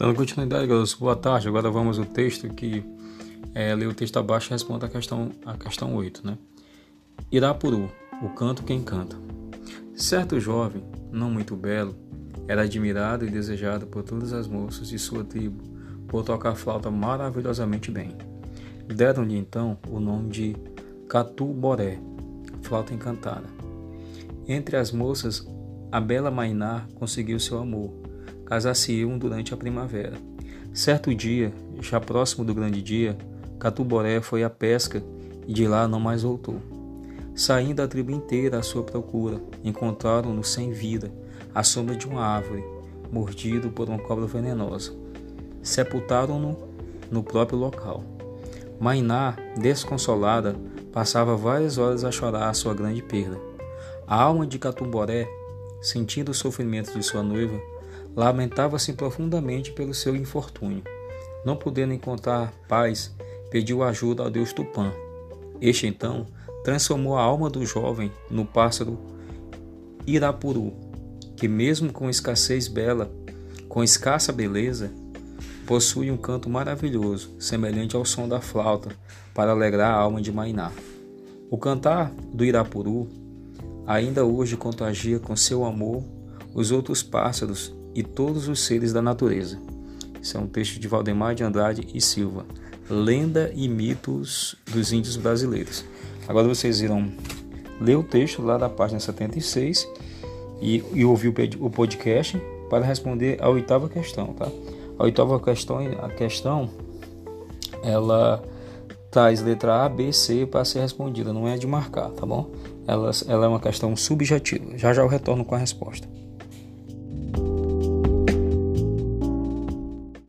Dando continuidade, galera, boa tarde. Agora vamos ao texto que é, lê o texto abaixo e responde a questão, a questão 8, né? Irapuru, o canto quem canta. Certo jovem, não muito belo, era admirado e desejado por todas as moças de sua tribo por tocar flauta maravilhosamente bem. Deram-lhe então o nome de Catu Boré, flauta encantada. Entre as moças, a bela Mainar conseguiu seu amor casar-se-iam durante a primavera. Certo dia, já próximo do grande dia, Catuboré foi à pesca e de lá não mais voltou. Saindo a tribo inteira à sua procura, encontraram-no sem vida, à sombra de uma árvore, mordido por uma cobra venenosa. Sepultaram-no no próprio local. Mainá, desconsolada, passava várias horas a chorar a sua grande perda. A alma de Catumboré, sentindo o sofrimento de sua noiva, lamentava-se profundamente pelo seu infortúnio. Não podendo encontrar paz, pediu ajuda ao deus Tupã. Este então transformou a alma do jovem no pássaro Irapuru, que mesmo com escassez bela, com escassa beleza, possui um canto maravilhoso, semelhante ao som da flauta, para alegrar a alma de Mainá. O cantar do Irapuru ainda hoje contagia com seu amor os outros pássaros e todos os seres da natureza. Isso é um texto de Valdemar de Andrade e Silva. Lenda e mitos dos índios brasileiros. Agora vocês irão ler o texto lá da página 76 e, e ouvir o podcast para responder a oitava questão, tá? A oitava questão, a questão, ela traz letra A, B, C para ser respondida, não é de marcar, tá bom? Ela, ela é uma questão subjetiva. Já já eu retorno com a resposta.